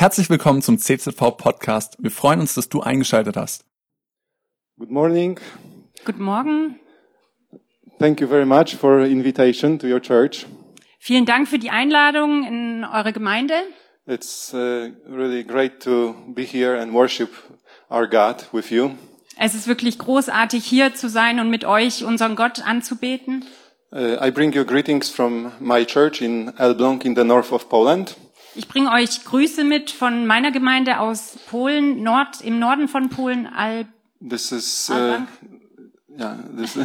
Herzlich willkommen zum CZV Podcast. Wir freuen uns, dass du eingeschaltet hast. Good morning. Guten Morgen. Thank you very much for invitation to your church. Vielen Dank für die Einladung in eure Gemeinde. It's uh, really great to be here and worship our God with you. Es ist wirklich großartig, hier zu sein und mit euch unseren Gott anzubeten. Uh, I bring you greetings from my church in Elbląg in the north of Poland. Ich bringe euch Grüße mit von meiner Gemeinde aus Polen, Nord, im Norden von Polen, Al This is uh, yeah. This,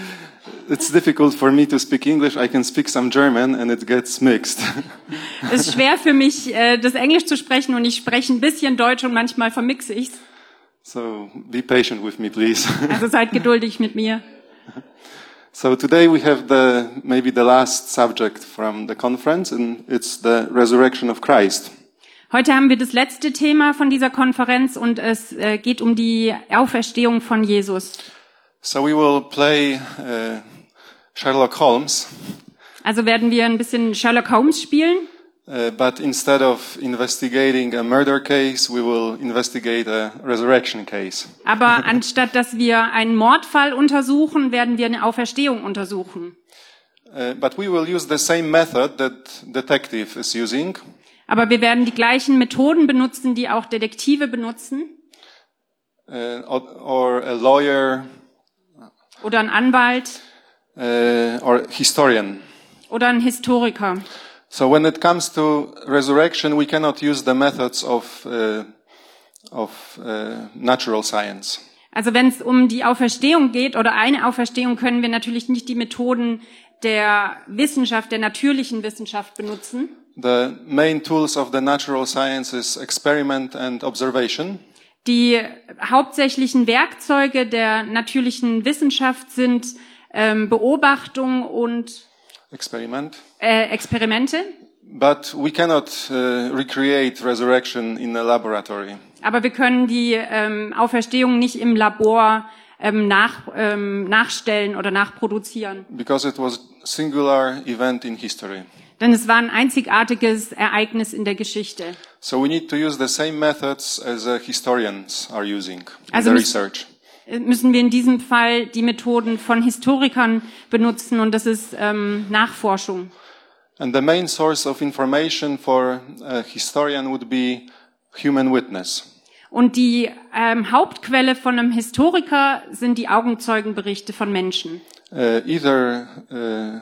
it's difficult for me to speak English. I can speak some German, and it gets mixed. Es ist schwer für mich, äh, das Englisch zu sprechen und ich spreche ein bisschen Deutsch und manchmal vermixe ich's. so be patient with me, please. Also seid geduldig mit mir. So today we have the maybe the last subject from the conference, and it's the resurrection of Christ. Heute haben wir das letzte Thema von dieser Konferenz und es äh, geht um die Auferstehung von Jesus. So we will play uh, Sherlock Holmes, Also werden wir ein bisschen Sherlock Holmes spielen. Uh, but instead of investigating a murder case, we will investigate a resurrection case. Aber anstatt dass wir einen Mordfall untersuchen, werden wir eine Auferstehung untersuchen. Uh, but we will use the same method that detective is using. Aber wir werden die gleichen Methoden benutzen, die auch Detektive benutzen Uh, or, a lawyer oder ein Anwalt uh, or historian. oder ein Historiker. So when it comes to resurrection, we cannot use the methods of uh, of uh, natural science. Also wenn es um die Auferstehung geht oder eine Auferstehung, können wir natürlich nicht die Methoden der Wissenschaft, der natürlichen Wissenschaft benutzen. The main tools of the natural science is experiment and observation. Die hauptsächlichen Werkzeuge der natürlichen Wissenschaft sind ähm, Beobachtung und Experiment. äh, Experimente. But we cannot uh, recreate resurrection in a laboratory. Aber wir können die ähm, Auferstehung nicht im Labor ähm, nach, ähm, nachstellen oder nachproduzieren. because it was singular event in history. Denn es war ein einzigartiges Ereignis in der Geschichte. So we need to use the same methods as uh, historians are using in Also the research. Müssen wir in diesem Fall die Methoden von Historikern benutzen und das ist ähm, Nachforschung. And the main source of information for a historian would be human witness. Und die ähm, Hauptquelle von einem Historiker sind die Augenzeugenberichte von Menschen. Uh, either uh,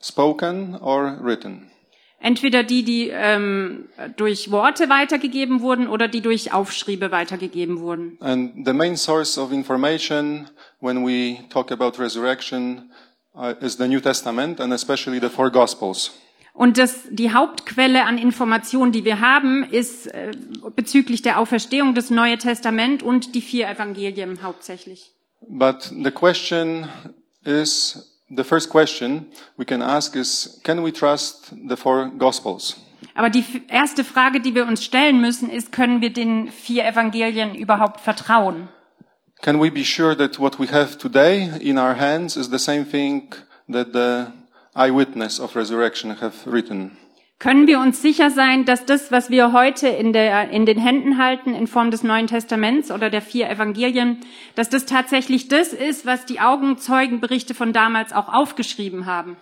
spoken or written. Entweder die, die ähm, durch Worte weitergegeben wurden oder die durch Aufschriebe weitergegeben wurden. And the main source of information when we talk about resurrection uh, is the New Testament and especially the four Gospels. Und das, die Hauptquelle an Informationen, die wir haben, ist äh, bezüglich der Auferstehung das Neue Testament und die vier Evangelien hauptsächlich. But the question is, the first question we can ask is, can we trust the four Gospels? Aber die erste Frage, die wir uns stellen müssen, ist, können wir den vier Evangelien überhaupt vertrauen? Can we be sure that what we have today in our hands is the same thing that the eyewitness of resurrection have written? Können wir uns sicher sein, dass das, was wir heute in, der, in den Händen halten, in Form des Neuen Testaments oder der vier Evangelien, dass das tatsächlich das ist, was die Augenzeugenberichte von damals auch aufgeschrieben haben?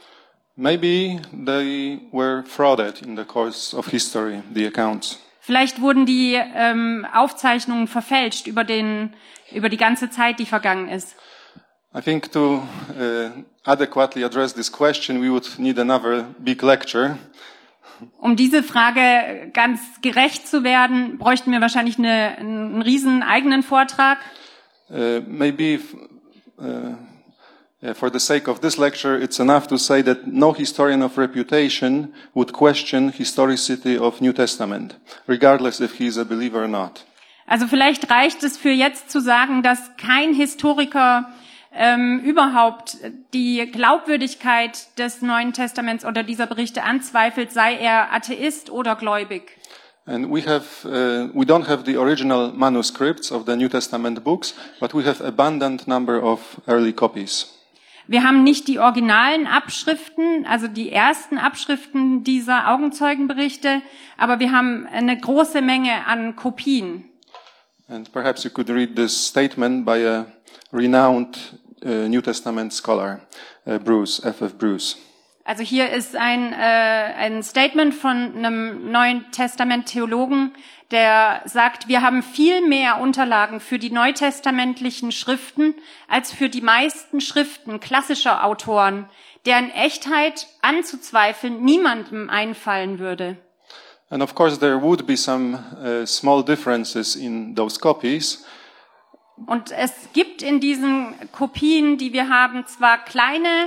Maybe they were frauded in the course of history, the accounts. Vielleicht wurden die ähm, Aufzeichnungen verfälscht über, den, über die ganze Zeit, die vergangen ist. I think to uh, adequately address this question, we would need another big lecture. Um diese Frage ganz gerecht zu werden, bräuchten wir wahrscheinlich eine, einen riesen eigenen Vortrag. Uh, maybe uh, yeah, for the sake of this lecture, it's enough to say that no historian of reputation would question historicity of New Testament, regardless if he is a believer or not. Also vielleicht reicht es für jetzt zu sagen, dass kein Historiker ähm, überhaupt die Glaubwürdigkeit des Neuen Testaments oder dieser Berichte anzweifelt, sei er Atheist oder gläubig. And we have, uh, we don't have the original manuscripts of the New Testament books, but we have abundant number of early copies. Wir haben nicht die originalen Abschriften, also die ersten Abschriften dieser Augenzeugenberichte, aber wir haben eine große Menge an Kopien. And perhaps you could read this statement by a renowned New Testament scholar, uh, Bruce, F.F. Bruce. Also hier ist ein, äh, ein Statement von einem Neuen Testament Theologen, der sagt, wir haben viel mehr Unterlagen für die neutestamentlichen Schriften als für die meisten Schriften klassischer Autoren, deren Echtheit anzuzweifeln niemandem einfallen würde. And of course, there would be some uh, small differences in those copies. Und es gibt in diesen Kopien, die wir haben, zwar kleine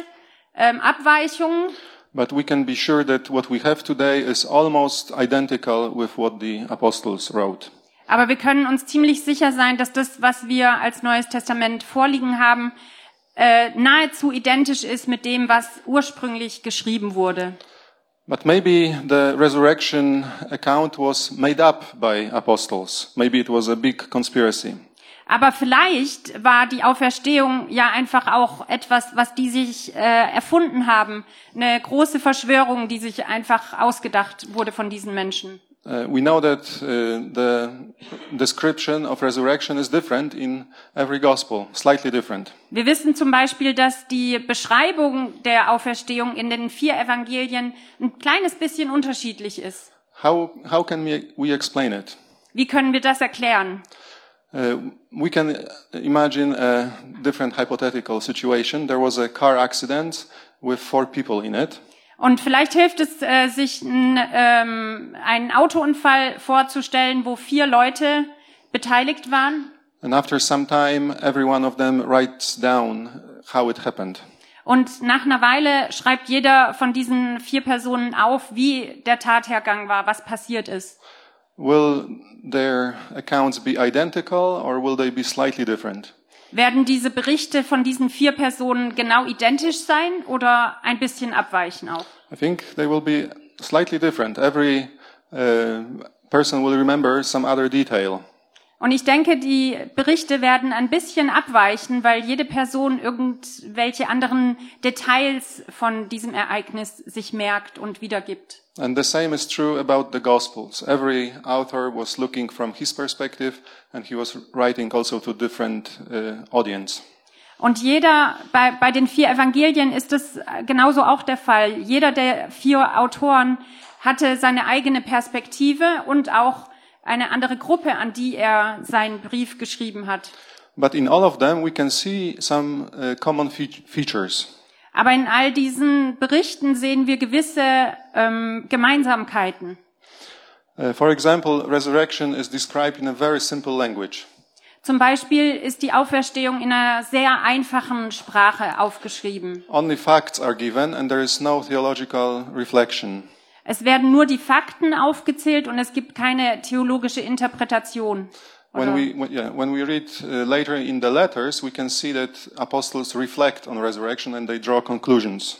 ähm, Abweichungen, But we can be sure that what we have today is almost identical with what the apostles wrote. aber wir können uns ziemlich sicher sein, dass das, was wir als Neues Testament vorliegen haben, äh, nahezu identisch ist mit dem, was ursprünglich geschrieben wurde. But maybe the resurrection account was made up by apostles. Maybe it was a big conspiracy. Aber vielleicht war die Auferstehung ja einfach auch etwas, was die sich äh, erfunden haben. Eine große Verschwörung, die sich einfach ausgedacht wurde von diesen Menschen. Uh, we know that uh, the description of resurrection is different in every gospel, slightly different. Wir wissen zum Beispiel, dass die Beschreibung der Auferstehung in den vier Evangelien ein kleines bisschen unterschiedlich ist. How, how can we, we explain it? Wie können wir das erklären? Uh, we can imagine a different hypothetical situation. There was a car accident with four people in it. Und vielleicht hilft es, äh, sich n, ähm, einen Autounfall vorzustellen, wo vier Leute beteiligt waren. And after some time, every one of them writes down how it happened. Und nach einer Weile schreibt jeder von diesen vier Personen auf, wie der Tathergang war, was passiert ist. Will their accounts be identical or will they be slightly different? Werden diese Berichte von diesen vier Personen genau identisch sein oder ein bisschen abweichen auch? I think they will be slightly different. Every uh, person will remember some other detail. Und ich denke, die Berichte werden ein bisschen abweichen, weil jede Person irgendwelche anderen Details von diesem Ereignis sich merkt und wiedergibt. And the same is true about the Gospels. Every author was looking from his perspective and he was writing also to different uh, audience. Und jeder, bei, bei den vier Evangelien ist es genauso auch der Fall. Jeder der vier Autoren hatte seine eigene Perspektive und auch eine andere Gruppe, an die er seinen Brief geschrieben hat. But in all of them we can see some uh, common fe features. Aber in all diesen Berichten sehen wir gewisse ähm, Gemeinsamkeiten. Uh, for example, resurrection is described in a very simple language. Zum Beispiel ist die Auferstehung in einer sehr einfachen Sprache aufgeschrieben. Only facts are given and there is no theological reflection. Es werden nur die Fakten aufgezählt und es gibt keine theologische Interpretation. When we, when, yeah, when we read uh, later in the letters, we can see that apostles reflect on resurrection and they draw conclusions.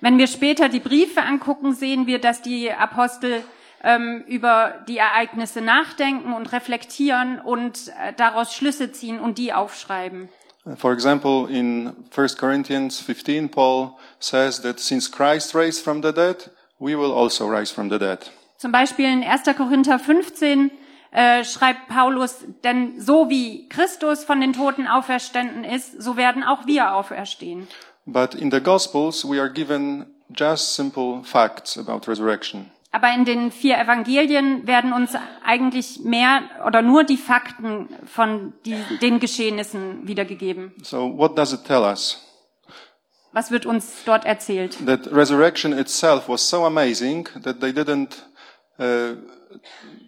Wenn wir später die Briefe angucken, sehen wir, dass die Apostel ähm, über die Ereignisse nachdenken und reflektieren und äh, daraus Schlüsse ziehen und die aufschreiben. Uh, For example, in 1 Corinthians 15, Paul says that since Christ raised from the dead, we will also rise from the dead. Zum Beispiel in 1. Korinther 15 äh, schreibt Paulus, denn so wie Christus von den Toten auferstanden ist, so werden auch wir auferstehen. But in the Gospels, we are given just simple facts about resurrection. Aber in den vier Evangelien werden uns eigentlich mehr oder nur die Fakten von die, den Geschehnissen wiedergegeben. So what does it tell us? Was wird uns dort erzählt? That resurrection itself was so amazing that they didn't, uh,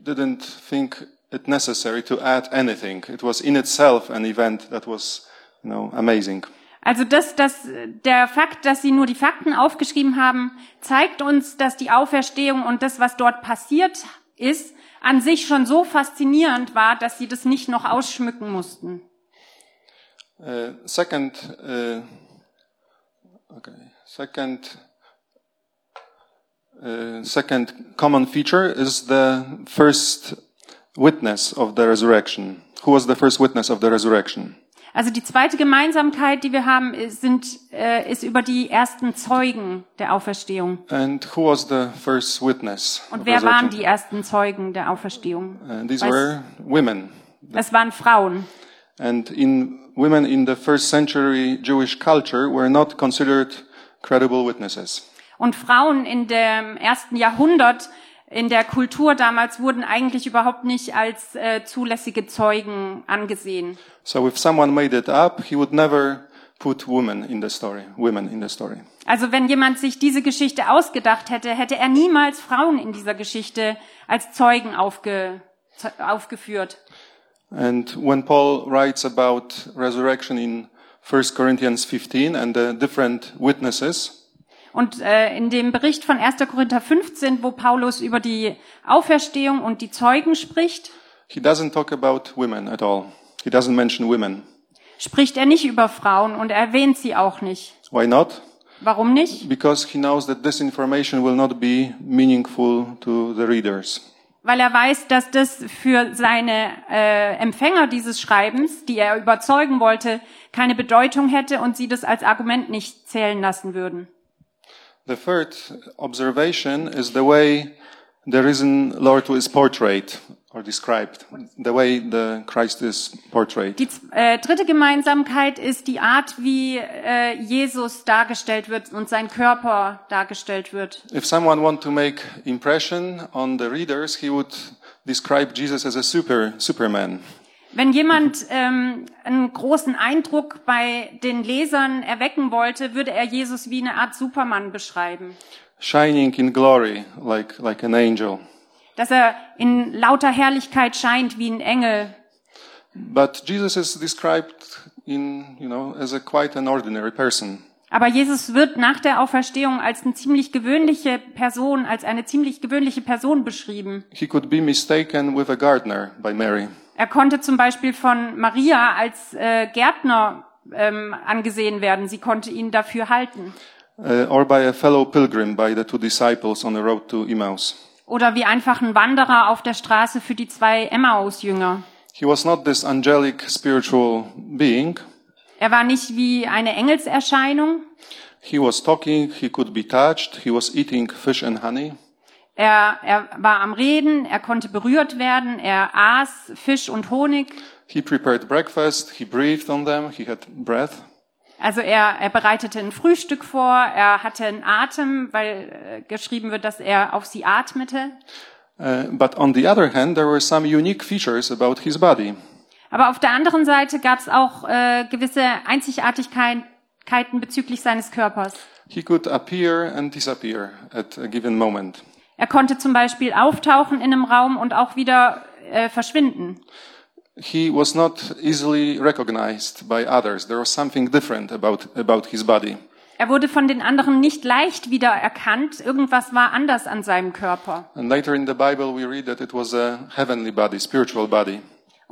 didn't think it necessary to add anything. It was in itself an event that was, you know, amazing. Also das, das, der Fakt, dass sie nur die Fakten aufgeschrieben haben, zeigt uns, dass die Auferstehung und das, was dort passiert ist, an sich schon so faszinierend war, dass sie das nicht noch ausschmücken mussten. Uh, second, uh, okay, second, uh, second common feature is the first witness of the resurrection. Who was the first witness of the resurrection? Also die zweite Gemeinsamkeit, die wir haben, sind, äh, ist über die ersten Zeugen der Auferstehung. And who was the first witness? Und wer waren die ersten Zeugen der Auferstehung? And these Weiß- were women. Es waren Frauen. And in women in the first century Jewish culture were not considered credible witnesses. Und Frauen in dem ersten Jahrhundert in der Kultur damals wurden eigentlich überhaupt nicht als äh, zulässige Zeugen angesehen. So if someone made it up, he would never put women in the story, women in the story. Also wenn jemand sich diese Geschichte ausgedacht hätte, hätte er niemals Frauen in dieser Geschichte als Zeugen aufge, aufgeführt. And when Paul writes about resurrection in 1 Corinthians 15 and the different witnesses, Und äh, in dem Bericht von 1. Korinther 15, wo Paulus über die Auferstehung und die Zeugen spricht, he doesn't talk about women at all. He doesn't mention women. spricht er nicht über Frauen und er erwähnt sie auch nicht. Why not? Warum nicht? Because he knows that this information will not be meaningful to the readers. Weil er weiß, dass das für seine äh, Empfänger dieses Schreibens, die er überzeugen wollte, keine Bedeutung hätte und sie das als Argument nicht zählen lassen würden. The third observation is the way the risen Lord is portrayed or described, the way the Christ is portrayed. Die äh, dritte Gemeinsamkeit ist die Art, wie äh, Jesus dargestellt wird und sein Körper dargestellt wird. If someone want to make impression on the readers, he would describe Jesus as a super Superman. Wenn jemand ähm, einen großen Eindruck bei den Lesern erwecken wollte, würde er Jesus wie eine Art Superman beschreiben. shining in glory like, like an angel. Dass er in lauter Herrlichkeit scheint wie ein Engel. But Jesus is described in, you know, as a quite an ordinary person. Aber Jesus wird nach der Auferstehung als eine ziemlich gewöhnliche Person, als eine ziemlich gewöhnliche Person beschrieben. He could be mistaken with a gardener by Mary. Er konnte zum Beispiel von Maria als äh, Gärtner ähm, angesehen werden. Sie konnte ihn dafür halten. Uh, or by a fellow pilgrim by the two disciples on the road to Emmaus. Oder wie einfach ein Wanderer auf der Straße für die zwei Emmaus-Jünger. He was not this angelic spiritual being. Er war nicht wie eine Engelserscheinung. He was talking, he could be touched, he was eating fish and honey. Er, er war am Reden, er konnte berührt werden, er aß Fisch und Honig. He prepared breakfast, he breathed on them, he had breath. Also er, er bereitete ein Frühstück vor, er hatte einen Atem, weil äh, geschrieben wird, dass er auf sie atmete. Uh, but on the other hand, there were some unique features about his body. Aber auf der anderen Seite gab es auch äh, gewisse Einzigartigkeiten bezüglich seines Körpers. He could appear and disappear at a given moment. Er konnte zum Beispiel auftauchen in einem Raum und auch wieder äh, verschwinden. He was not easily recognized by others. There was something different about, about his body. Er wurde von den anderen nicht leicht wieder erkannt. Irgendwas war anders an seinem Körper. And later in the Bible, we read that it was a heavenly body, spiritual body.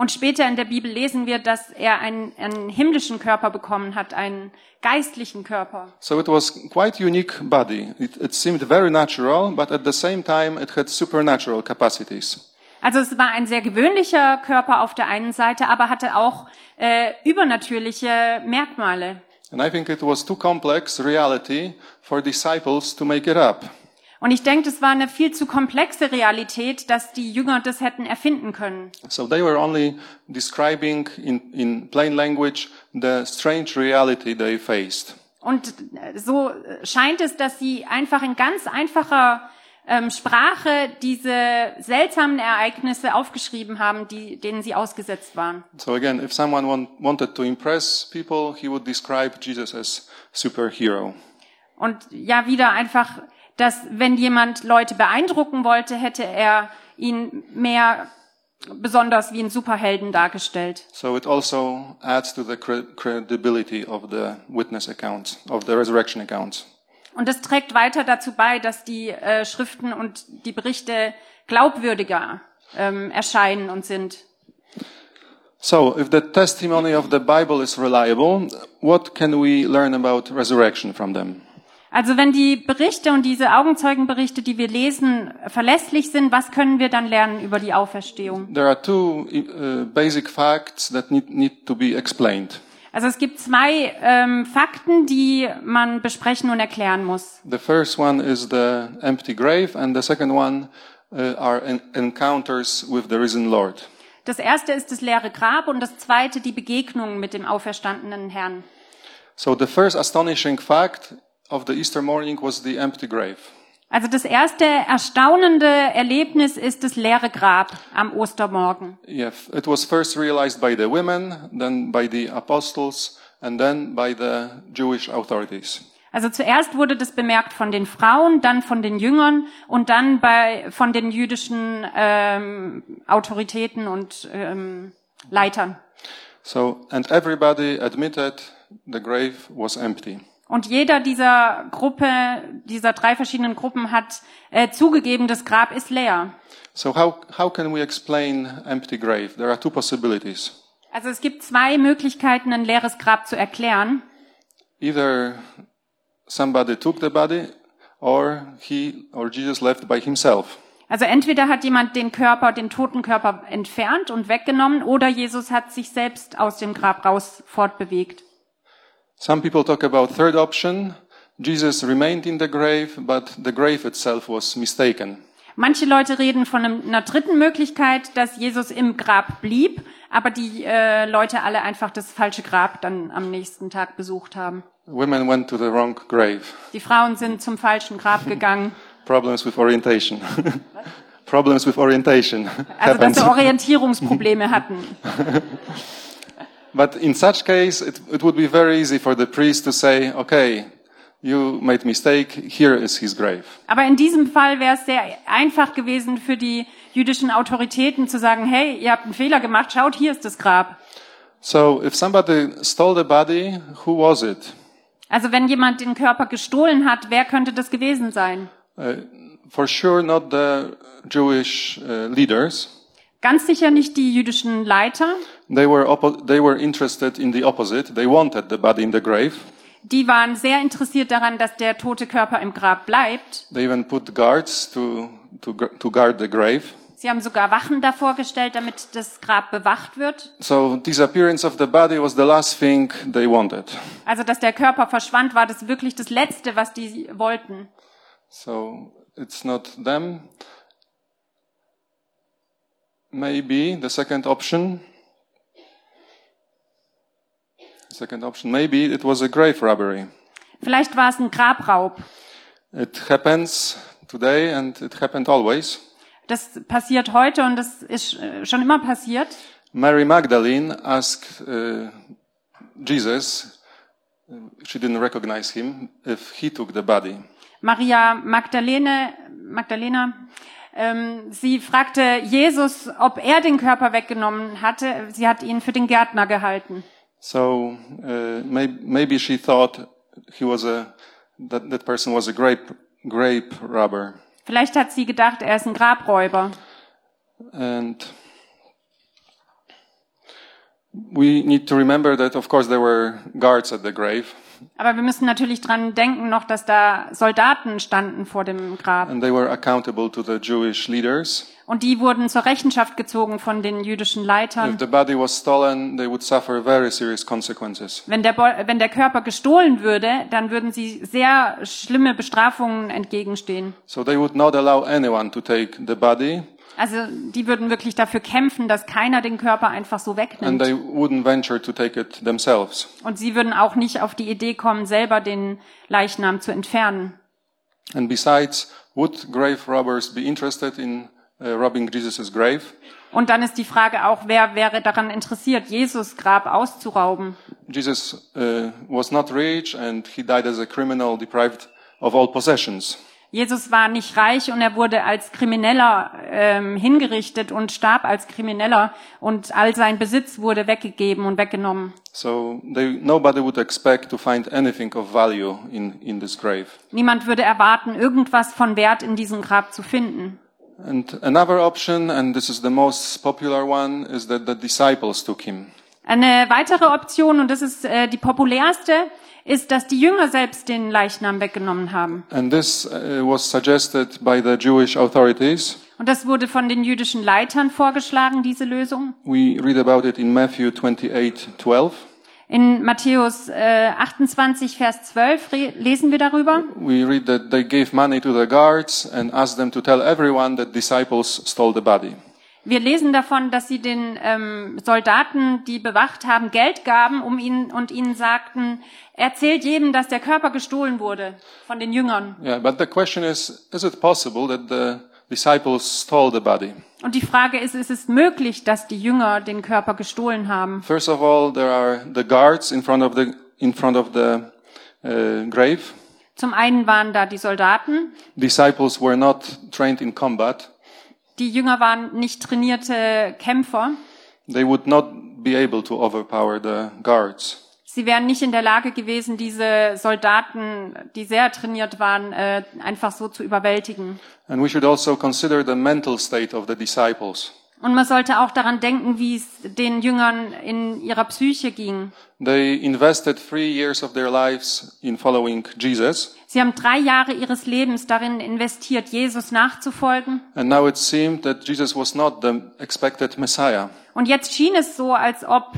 Und später in der Bibel lesen wir, dass er einen, einen himmlischen Körper bekommen hat, einen geistlichen Körper. So it was quite unique body. It, it seemed very natural, but at the same time, it had supernatural capacities. Also es war ein sehr gewöhnlicher Körper auf der einen Seite, aber hatte auch äh, übernatürliche Merkmale. And I think it was too complex reality for disciples to make it up. Und ich denke, es war eine viel zu komplexe Realität, dass die Jünger das hätten erfinden können. So they were only describing in, in plain language the strange reality they faced. Und äh, so scheint es, dass sie einfach in ganz einfacher ähm, Sprache diese seltsamen Ereignisse aufgeschrieben haben, die, denen sie ausgesetzt waren. So again, if someone want, wanted to impress people, he would describe Jesus as superhero. Und ja, wieder einfach, dass wenn jemand Leute beeindrucken wollte, hätte er ihn mehr besonders wie einen Superhelden dargestellt. So it also adds to the cre- credibility of the witness accounts, of the resurrection accounts. Und das trägt weiter dazu bei, dass die äh, Schriften und die Berichte glaubwürdiger ähm, erscheinen und sind. So if the testimony of the Bible is reliable, what can we learn about resurrection from them? Also wenn die Berichte und diese Augenzeugenberichte, die wir lesen, verlässlich sind, was können wir dann lernen über die Auferstehung? There are two uh, basic facts that need, need to be explained. Also es gibt zwei ähm, Fakten, die man besprechen und erklären muss. The first one is the empty grave, and the second one uh, are en- encounters with the risen Lord. Das erste ist das leere Grab und das zweite die Begegnung mit dem auferstandenen Herrn. So the first astonishing fact of the Easter morning was the empty grave. Also das erste erstaunende Erlebnis ist das leere Grab am Ostermorgen. Yeah, it was first realized by the women, then by the apostles, and then by the Jewish authorities. Also zuerst wurde das bemerkt von den Frauen, dann von den Jüngern und dann bei von den jüdischen ähm, Autoritäten und ähm, Leitern. So, and everybody admitted the grave was empty. Und jeder dieser Gruppe, dieser drei verschiedenen Gruppen hat äh, zugegeben, das Grab ist leer. So how, how can we explain empty grave? There are two possibilities. Also es gibt zwei Möglichkeiten, ein leeres Grab zu erklären. Either somebody took the body or he or Jesus left by himself. Also entweder hat jemand den Körper, den toten Körper entfernt und weggenommen, oder Jesus hat sich selbst aus dem Grab raus fortbewegt. Some people talk about third option. Jesus remained in the grave, but the grave itself was mistaken. Manche Leute reden von einer dritten Möglichkeit, dass Jesus im Grab blieb, aber die äh, Leute alle einfach das falsche Grab dann am nächsten Tag besucht haben. Women went to the wrong grave. Die Frauen sind zum falschen Grab gegangen. Problems with orientation. Problems with orientation Also dass sie Orientierungsprobleme hatten. But in such case, it, it would be very easy for the priest to say, okay, you made mistake, here is his grave. Aber in diesem Fall wäre es sehr einfach gewesen für die jüdischen Autoritäten zu sagen, hey, ihr habt einen Fehler gemacht, schaut, hier ist das Grab. So if somebody stole the body, who was it? Also wenn jemand den Körper gestohlen hat, wer könnte das gewesen sein? Uh, for sure not the Jewish uh, leaders. Ganz sicher nicht die jüdischen Leiter. They were, they were interested in the opposite. They wanted the body in the grave. Die waren sehr interessiert daran, dass der tote Körper im Grab bleibt. They even put guards to, to, to guard the grave. Sie haben sogar Wachen davor gestellt, damit das Grab bewacht wird. So disappearance of the body was the last thing they wanted. Also, dass der Körper verschwand, war das wirklich das Letzte, was die wollten. So it's not them. Maybe the second option. Second option. Maybe it was a grave robbery. Vielleicht war es ein Grabraub. It happens today and it happened always. Das passiert heute und das ist äh, schon immer passiert. Mary Magdalene asked uh, Jesus, uh, she didn't recognize him, if he took the body. Maria Magdalene, Magdalena, ähm, sie fragte Jesus, ob er den Körper weggenommen hatte. Sie hat ihn für den Gärtner gehalten. So uh, may, maybe she thought he was a that that person was a grape grape robber, Vielleicht hat sie gedacht, er ist ein Grabräuber. and we need to remember that of course there were guards at the grave, Aber wir müssen natürlich dran denken noch, dass da Soldaten standen vor dem Grab. and they were accountable to the Jewish leaders. Und die wurden zur Rechenschaft gezogen von den jüdischen Leitern. If the body was stolen, they would suffer very serious consequences. Wenn der, wenn der Körper gestohlen würde, dann würden sie sehr schlimme Bestrafungen entgegenstehen. So they would not allow anyone to take the body, Also die würden wirklich dafür kämpfen, dass keiner den Körper einfach so and wegnimmt. they wouldn't venture to take it themselves. Und sie würden auch nicht auf die Idee kommen, selber den Leichnam zu entfernen. And besides, would grave robbers be interested in uh, robbing Jesus' grave? Und dann ist die Frage auch, wer wäre daran interessiert, Jesus Grab auszurauben? Jesus uh, was not rich and he died as a criminal deprived of all possessions. Jesus war nicht reich und er wurde als Krimineller ähm, hingerichtet und starb als Krimineller und all sein Besitz wurde weggegeben und weggenommen. So they, nobody would expect to find anything of value in, in this grave. Niemand würde erwarten, irgendwas von Wert in diesem Grab zu finden. And another option, and this is the most popular one, is that the disciples took him. Eine weitere Option, und das ist äh, die populärste, ist, dass die Jünger selbst den Leichnam weggenommen haben. And this uh, was suggested by the Jewish authorities. Und das wurde von den jüdischen Leitern vorgeschlagen, diese Lösung. We read about it in Matthew 28, 12. In Matthäus äh, 28, Vers 12 re- lesen wir darüber. We read that they gave money to the guards and asked them to tell everyone that disciples stole the body. Wir lesen davon, dass sie den ähm, Soldaten, die bewacht haben, Geld gaben, um ihnen und ihnen sagten: Erzählt jedem, dass der Körper gestohlen wurde von den Jüngern. Yeah, but the question is, is it possible that the disciples stole the body? Und die Frage ist: Ist es möglich, dass die Jünger den Körper gestohlen haben? First of all, there are the guards in front of the, in front of the uh, grave. Zum einen waren da die Soldaten. Disciples were not trained in combat. Die Jünger waren nicht trainierte Kämpfer. They would not be able to overpower the guards. Sie wären nicht in der Lage gewesen, diese Soldaten, die sehr trainiert waren, äh, einfach so zu überwältigen. And we should also consider the mental state of the disciples. Und man sollte auch daran denken, wie es den Jüngern in ihrer Psyche ging. They invested three years of their lives in following Jesus, Sie haben drei Jahre ihres Lebens darin investiert, Jesus nachzufolgen. and now it seemed that Jesus was not the expected Messiah. Und jetzt schien es so, als ob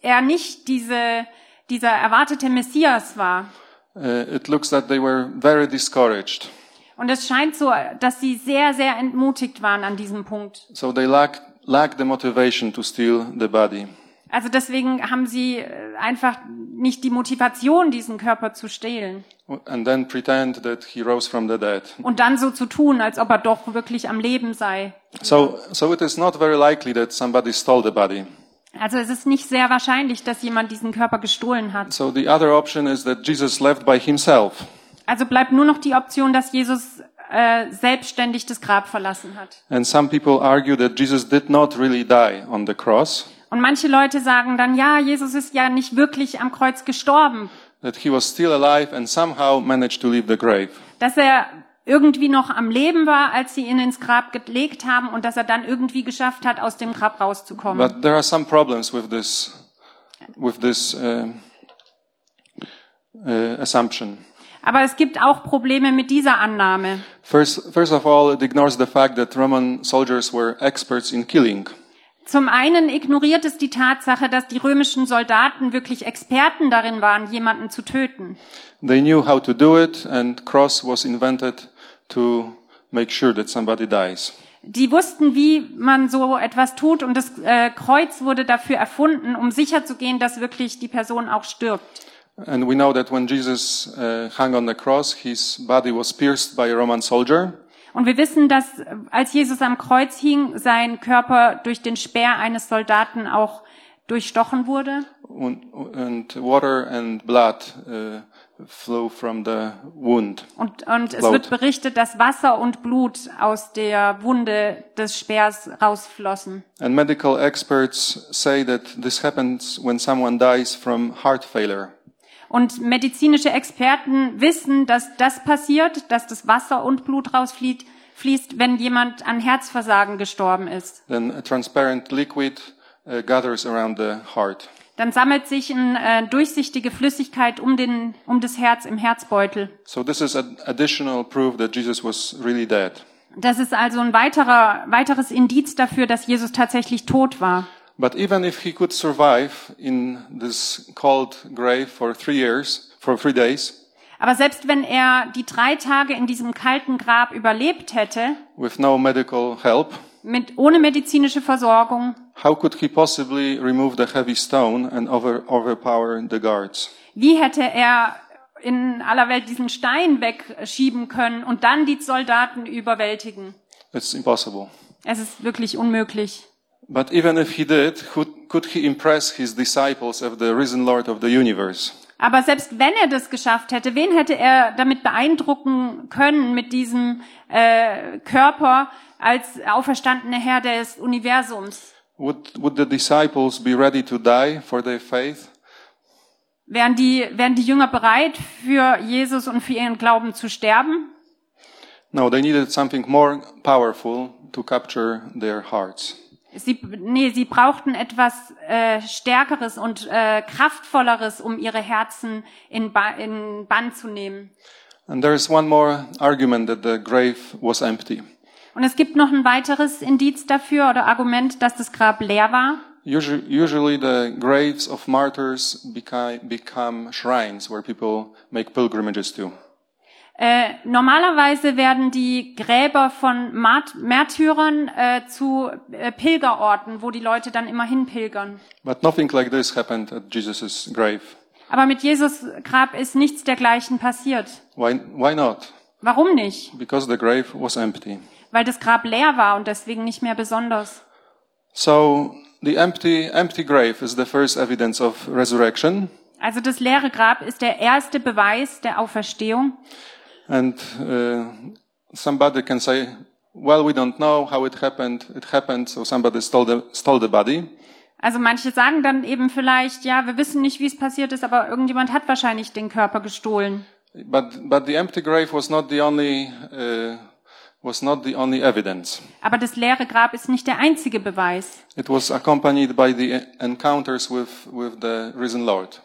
er nicht diese, dieser erwartete Messias war. Uh, it looks that they were very discouraged. Und es scheint so, dass sie sehr, sehr entmutigt waren an diesem Punkt. So they lacked, lacked the motivation to steal the body. Also deswegen haben sie äh, einfach nicht die Motivation, diesen Körper zu stehlen. And then pretend that he rose from the dead. Und dann so zu tun, als ob er doch wirklich am Leben sei. So, so it is not very likely that somebody stole the body. Also es ist nicht sehr wahrscheinlich, dass jemand diesen Körper gestohlen hat. So the other option is that Jesus left by himself. Also bleibt nur noch die Option, dass Jesus äh, selbstständig das Grab verlassen hat. And some people argue that Jesus did not really die on the cross, Und manche Leute sagen dann, ja, Jesus ist ja nicht wirklich am Kreuz gestorben, that he was still alive and somehow managed to leave the grave. dass er irgendwie noch am Leben war, als sie ihn ins Grab gelegt haben und dass er dann irgendwie geschafft hat, aus dem Grab rauszukommen. But there are some problems with this, with this uh, uh, assumption. Aber es gibt auch Probleme mit dieser Annahme. First, first of all, it ignores the fact that Roman soldiers were experts in killing. Zum einen ignoriert es die Tatsache, dass die römischen Soldaten wirklich Experten darin waren, jemanden zu töten. They knew how to do it, and cross was invented to make sure that somebody dies. Die wussten, wie man so etwas tut und das äh, Kreuz wurde dafür erfunden, um sicherzugehen, dass wirklich die Person auch stirbt. And we know that when Jesus uh, hung on the cross, his body was pierced by a Roman soldier. Und wir wissen, dass äh, als Jesus am Kreuz hing, sein Körper durch den Speer eines Soldaten auch durchstochen wurde. and and water and blood uh, flow from the wound. Und, und es wird berichtet, dass Wasser und Blut aus der Wunde des Speers rausflossen. And medical experts say that this happens when someone dies from heart failure. Und medizinische Experten wissen, dass das passiert, dass das Wasser und Blut rausfließt, fließt, wenn jemand an Herzversagen gestorben ist. Then a transparent liquid uh, gathers around the heart. Dann sammelt sich eine äh, durchsichtige Flüssigkeit um, den, um das Herz im Herzbeutel. So this is an additional proof that Jesus was really dead. Das ist also ein weiterer, weiteres Indiz dafür, dass Jesus tatsächlich tot war. But even if he could survive in this cold grave for three years, for three days, Aber selbst wenn er die drei Tage in diesem kalten Grab überlebt hätte, with no medical help, mit, ohne medizinische Versorgung, how could he possibly remove the heavy stone and over, overpower the guards? wie hätte er in aller Welt diesen Stein wegschieben können und dann die Soldaten überwältigen? It's impossible. Es ist wirklich unmöglich. But even if he did, could, could he impress his disciples as the risen Lord of the universe? Aber selbst wenn er das geschafft hätte, wen hätte er damit beeindrucken können mit diesem äh, Körper als auferstandener Herr des Universums? Would, would the disciples be ready to die for their faith? Wären die, wären die Jünger bereit, für Jesus und für ihren Glauben zu sterben? No, they needed something more powerful to capture their hearts. Sie, nee, sie brauchten etwas äh, Stärkeres und äh, Kraftvolleres, um ihre Herzen in, ba in Bann zu nehmen. And there is one more argument that the grave was empty. Und es gibt noch ein weiteres Indiz dafür oder Argument, dass das Grab leer war. Usually, usually the graves of martyrs become, become shrines where people make pilgrimages to. Äh, normalerweise werden die Gräber von Mart Märtyrern äh, zu äh, Pilgerorten, wo die Leute dann immer hinpilgern. But nothing like this happened at Jesus' grave. Aber mit Jesus Grab ist nichts dergleichen passiert. Why, why not? Warum nicht? Because the grave was empty. Weil das Grab leer war und deswegen nicht mehr besonders. So the empty, empty grave is the first evidence of resurrection. Also das leere Grab ist der erste Beweis der Auferstehung. And uh, somebody can say, well, we don't know how it happened. It happened, so somebody stole the, stole the body. Also manche sagen dann eben vielleicht, ja, wir wissen nicht, wie es passiert ist, aber irgendjemand hat wahrscheinlich den Körper gestohlen. But, but the empty grave was not the only, uh, was not the only evidence. Aber das leere Grab ist nicht der einzige Beweis. It was accompanied by the encounters with, with the risen Lord.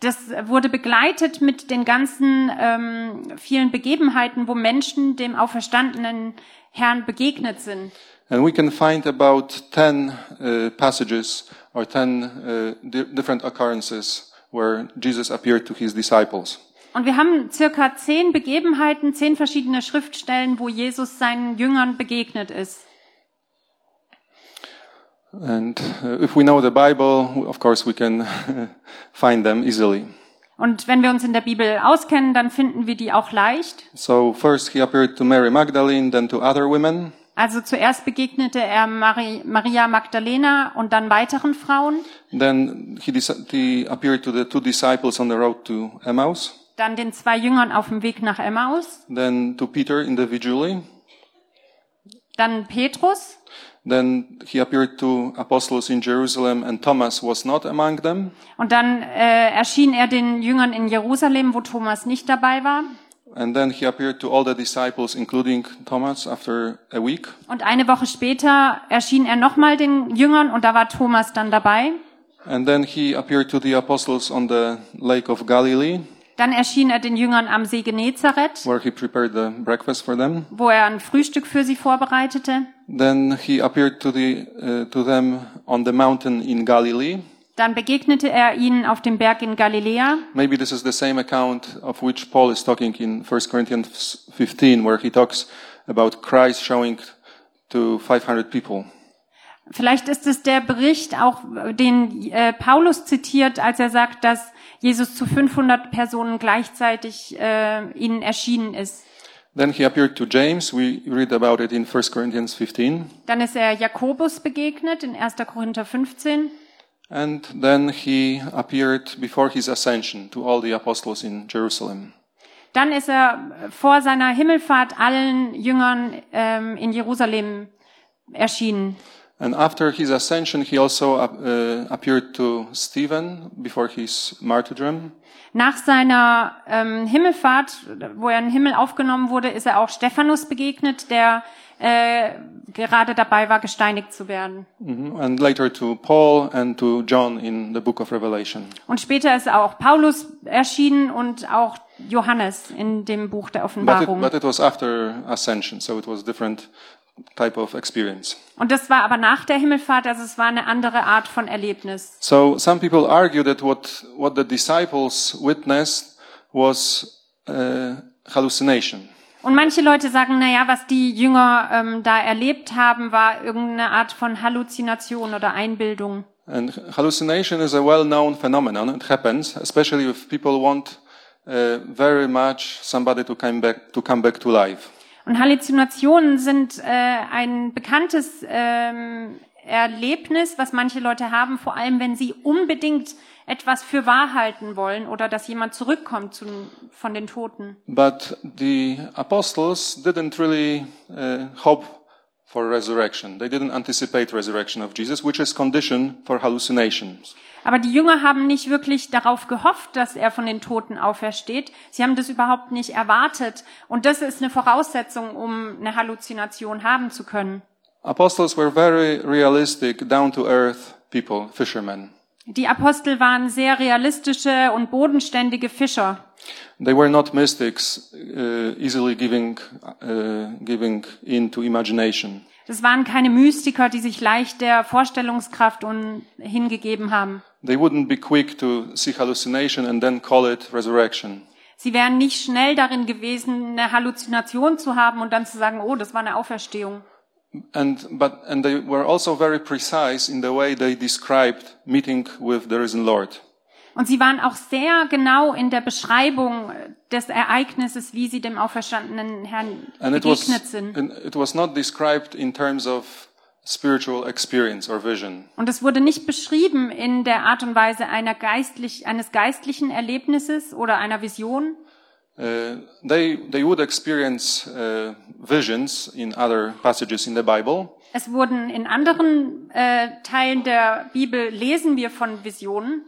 Das wurde begleitet mit den ganzen ähm, vielen Begebenheiten, wo Menschen dem auferstandenen Herrn begegnet sind. And we can find about 10 uh, passages or 10 uh, di different occurrences where Jesus appeared to his disciples. Und wir haben circa zehn Begebenheiten, zehn verschiedene Schriftstellen, wo Jesus seinen Jüngern begegnet ist. And uh, if we know the Bible, of course we can find them easily. Und wenn wir uns in der Bibel auskennen, dann finden wir die auch leicht. So first he appeared to Mary Magdalene, then to other women. Also zuerst begegnete er Mari Maria Magdalena und dann weiteren Frauen. Then he, he appeared to the two disciples on the road to Emmaus. Dann den zwei Jüngern auf dem Weg nach Emmaus. Then to Peter individually. Dann Petrus. Then he appeared to apostles in Jerusalem and Thomas was not among them. Und dann äh, erschien er den Jüngern in Jerusalem, wo Thomas nicht dabei war. And then he appeared to all the disciples, including Thomas, after a week. Und eine Woche später erschien er nochmal den Jüngern und da war Thomas dann dabei. And then he appeared to the apostles on the Lake of Galilee, Dann erschien er den Jüngern am See Genezareth, where he prepared the breakfast for them. wo er ein Frühstück für sie vorbereitete. Then he appeared to, the, uh, to them on the mountain in Galilee. Dann begegnete er ihnen auf dem Berg in Galiläa. Maybe this is the same account of which Paul is talking in 1 Corinthians 15, where he talks about Christ showing to 500 people. Vielleicht ist es der Bericht auch, den äh, Paulus zitiert, als er sagt, dass Jesus zu 500 Personen gleichzeitig äh, ihnen erschienen ist. Then he appeared to James. We read about it in 1 Corinthians 15. Dann ist er Jakobus begegnet in 1. Korinther 15. And then he appeared before his ascension to all the apostles in Jerusalem. Dann ist er vor seiner Himmelfahrt allen Jüngern ähm, in Jerusalem erschienen. And after his ascension, he also uh, appeared to Stephen before his martyrdom. Nach seiner ähm, Himmelfahrt, wo er in den Himmel aufgenommen wurde, ist er auch Stephanus begegnet, der äh, gerade dabei war, gesteinigt zu werden. Mhm. And later to Paul and to John in the book of Revelation. Und später ist auch Paulus erschienen und auch Johannes in dem Buch der But it, Offenbarung. but it was after ascension, so it was different type of experience. Und das war aber nach der Himmelfahrt, also es war eine andere Art von Erlebnis. So some people argue that what, what the disciples witnessed was uh, hallucination. Und manche Leute sagen, na ja, was die Jünger ähm, da erlebt haben, war irgendeine Art von Halluzination oder Einbildung. And hallucination is a well-known phenomenon. It happens, especially if people want uh, very much somebody to come back to come back to life. Und Halluzinationen sind äh, ein bekanntes ähm, Erlebnis, was manche Leute haben, vor allem wenn sie unbedingt etwas für wahr halten wollen oder dass jemand zurückkommt zu, von den Toten. But the apostles didn't really uh, hope for resurrection. They didn't anticipate resurrection of Jesus, which is condition for hallucinations. Aber die Jünger haben nicht wirklich darauf gehofft, dass er von den Toten aufersteht. Sie haben das überhaupt nicht erwartet. Und das ist eine Voraussetzung, um eine Halluzination haben zu können. Apostles were very realistic, down-to-earth people, fishermen. Die Apostel waren sehr realistische und bodenständige Fischer. They were not mystics, uh, easily giving, uh, giving in to imagination. Das waren keine Mystiker, die sich leicht der Vorstellungskraft und hingegeben haben. They wouldn't be quick to see hallucination and then call it resurrection. Sie wären nicht schnell darin gewesen, eine Halluzination zu haben und dann zu sagen, oh, das war eine Auferstehung. And, but, and they were also very precise in the way they described meeting with the risen Lord. Und sie waren auch sehr genau in der Beschreibung des Ereignisses, wie sie dem auferstandenen Herrn And it was, begegnet sind. and it was not described in terms of spiritual experience or vision. Und es wurde nicht beschrieben in der Art und Weise einer geistlich, eines geistlichen Erlebnisses oder einer Vision. Uh, they, they would experience uh, visions in other passages in the Bible, Es wurden in anderen äh, Teilen der Bibel lesen wir von Visionen.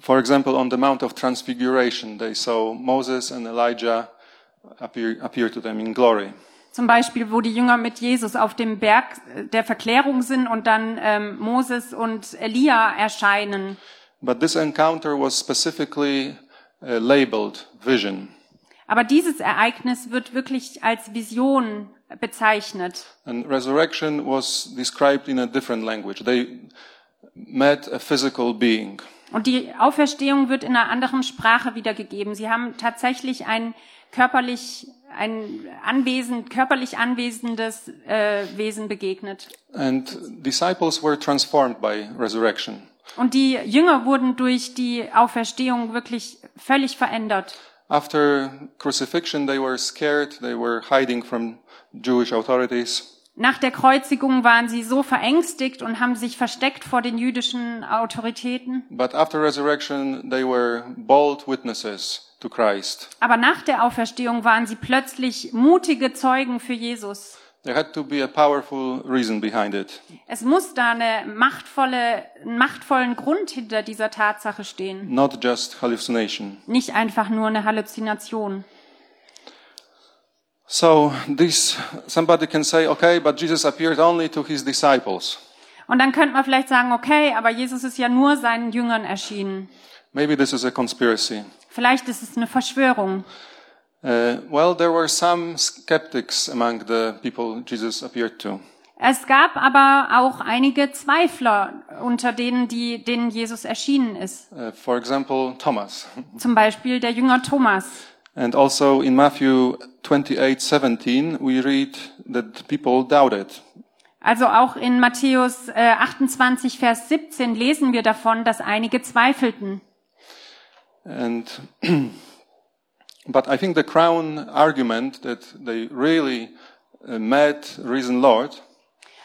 For example, on the Mount of Transfiguration, they saw Moses and Elijah appear, appear to them in glory. Zum Beispiel, wo die Jünger mit Jesus auf dem Berg der Verklärung sind und dann ähm, Moses und Elia erscheinen. But this encounter was specifically uh, labeled vision. Aber dieses Ereignis wird wirklich als Vision bezeichnet. And resurrection was described in a different language. They met a physical being. Und die Auferstehung wird in einer anderen Sprache wiedergegeben. Sie haben tatsächlich ein körperlich, ein anwesend, körperlich anwesendes äh, Wesen begegnet. And disciples were transformed by resurrection. Und die Jünger wurden durch die Auferstehung wirklich völlig verändert. After crucifixion, they were scared. They were hiding from Jewish authorities. Nach der Kreuzigung waren sie so verängstigt und haben sich versteckt vor den jüdischen Autoritäten. But after resurrection, they were bold witnesses to Christ. Aber nach der Auferstehung waren sie plötzlich mutige Zeugen für Jesus. There had to be a powerful reason behind it. Es muss da eine machtvolle, einen machtvollen Grund hinter dieser Tatsache stehen. Not just hallucination. Nicht einfach nur eine Halluzination. So this, somebody can say, okay, but Jesus appeared only to his disciples. Und dann könnte man vielleicht sagen, okay, aber Jesus ist ja nur seinen Jüngern erschienen. Maybe this is a conspiracy. Vielleicht ist es eine Verschwörung. Uh, well, there were some skeptics among the people Jesus appeared to. Es gab aber auch einige Zweifler unter denen, die, denen Jesus erschienen ist. Uh, for example, Thomas. Zum Beispiel der Jünger Thomas. And also in Matthew 28:17 we read that people doubted. Also auch in Matthäus äh, 28, Vers 17 lesen wir davon, dass einige zweifelten. And but I think the crown argument that they really uh, met risen Lord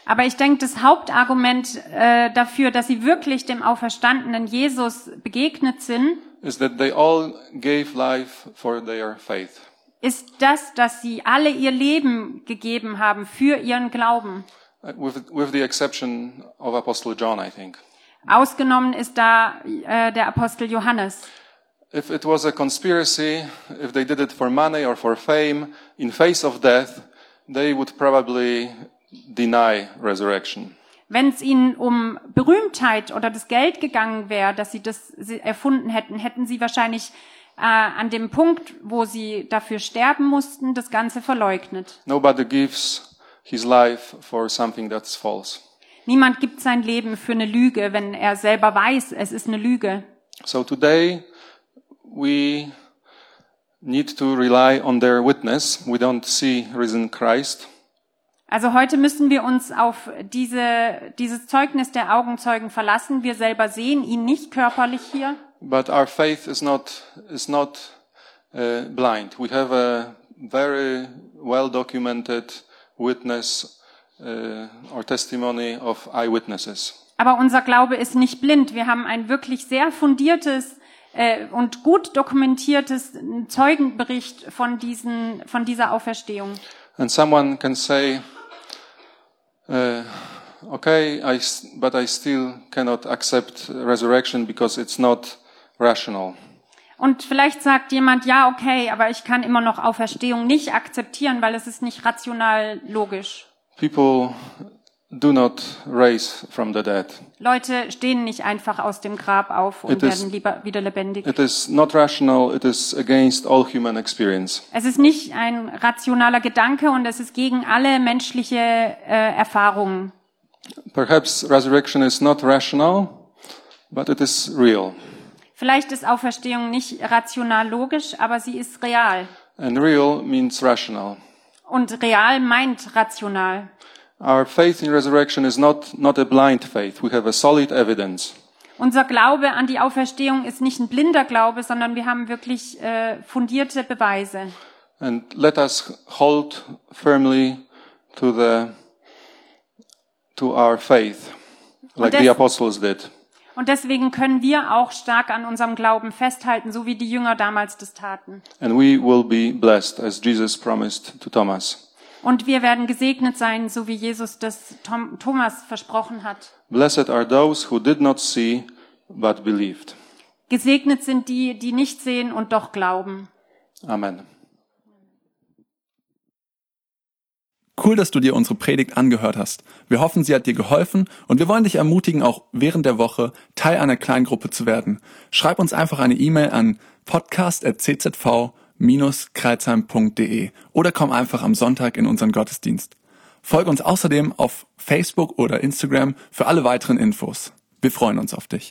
Aber ich denke, das Hauptargument äh, dafür, dass sie wirklich dem auferstandenen Jesus begegnet sind, is that they all gave life for their faith. ist das, dass sie alle ihr Leben gegeben haben für ihren Glauben. Uh, With, with the exception of Apostle John, I think. Ausgenommen ist da äh, der Apostel Johannes. If it was a conspiracy, if they did it for money or for fame, in face of death, they would probably deny resurrection. Wenn es ihnen um Berühmtheit oder das Geld gegangen wäre, dass sie das erfunden hätten, hätten sie wahrscheinlich äh, an dem Punkt, wo sie dafür sterben mussten, das Ganze verleugnet. Nobody gives his life for something that's false. Niemand gibt sein Leben für eine Lüge, wenn er selber weiß, es ist eine Lüge. So today, we need to rely on their witness. We don't see risen Christ. Also heute müssen wir uns auf diese, dieses Zeugnis der Augenzeugen verlassen. Wir selber sehen ihn nicht körperlich hier. But our faith is not, is not uh, blind. We have a very well documented witness uh, or testimony of eyewitnesses. Aber unser Glaube ist nicht blind. Wir haben ein wirklich sehr fundiertes äh, und gut dokumentiertes Zeugenbericht von, diesen, von dieser Auferstehung. And someone can say, uh, okay, I, but I still cannot accept resurrection because it's not rational. Und vielleicht sagt jemand, ja, okay, aber ich kann immer noch Auferstehung nicht akzeptieren, weil es ist nicht rational logisch. People do not raise from the dead. Leute stehen nicht einfach aus dem Grab auf und It is- werden lieber wieder lebendig. It is not rational, it is against all human experience. Es ist nicht ein rationaler Gedanke und es ist gegen alle menschliche äh, Erfahrungen. Perhaps resurrection is not rational, but it is real. Vielleicht ist Auferstehung nicht rational logisch, aber sie ist real. And real means rational. Und real meint rational. Our faith in resurrection is not, not a blind faith. We have a solid evidence. Unser Glaube an die Auferstehung ist nicht ein blinder Glaube, sondern wir haben wirklich äh, fundierte Beweise. And let us hold firmly to the, to our faith, like des- the apostles did. Und deswegen können wir auch stark an unserem Glauben festhalten, so wie die Jünger damals das taten. And we will be blessed as Jesus promised to Thomas. Und wir werden gesegnet sein, so wie Jesus das Tom, Thomas versprochen hat. Blessed are those who did not see, but believed. Gesegnet sind die, die nicht sehen und doch glauben. Amen. Cool, dass du dir unsere Predigt angehört hast. Wir hoffen, sie hat dir geholfen und wir wollen dich ermutigen, auch während der Woche Teil einer Kleingruppe zu werden. Schreib uns einfach eine E-Mail an podcast.czv-kreuzheim.de oder komm einfach am Sonntag in unseren Gottesdienst. Folge uns außerdem auf Facebook oder Instagram für alle weiteren Infos. Wir freuen uns auf dich.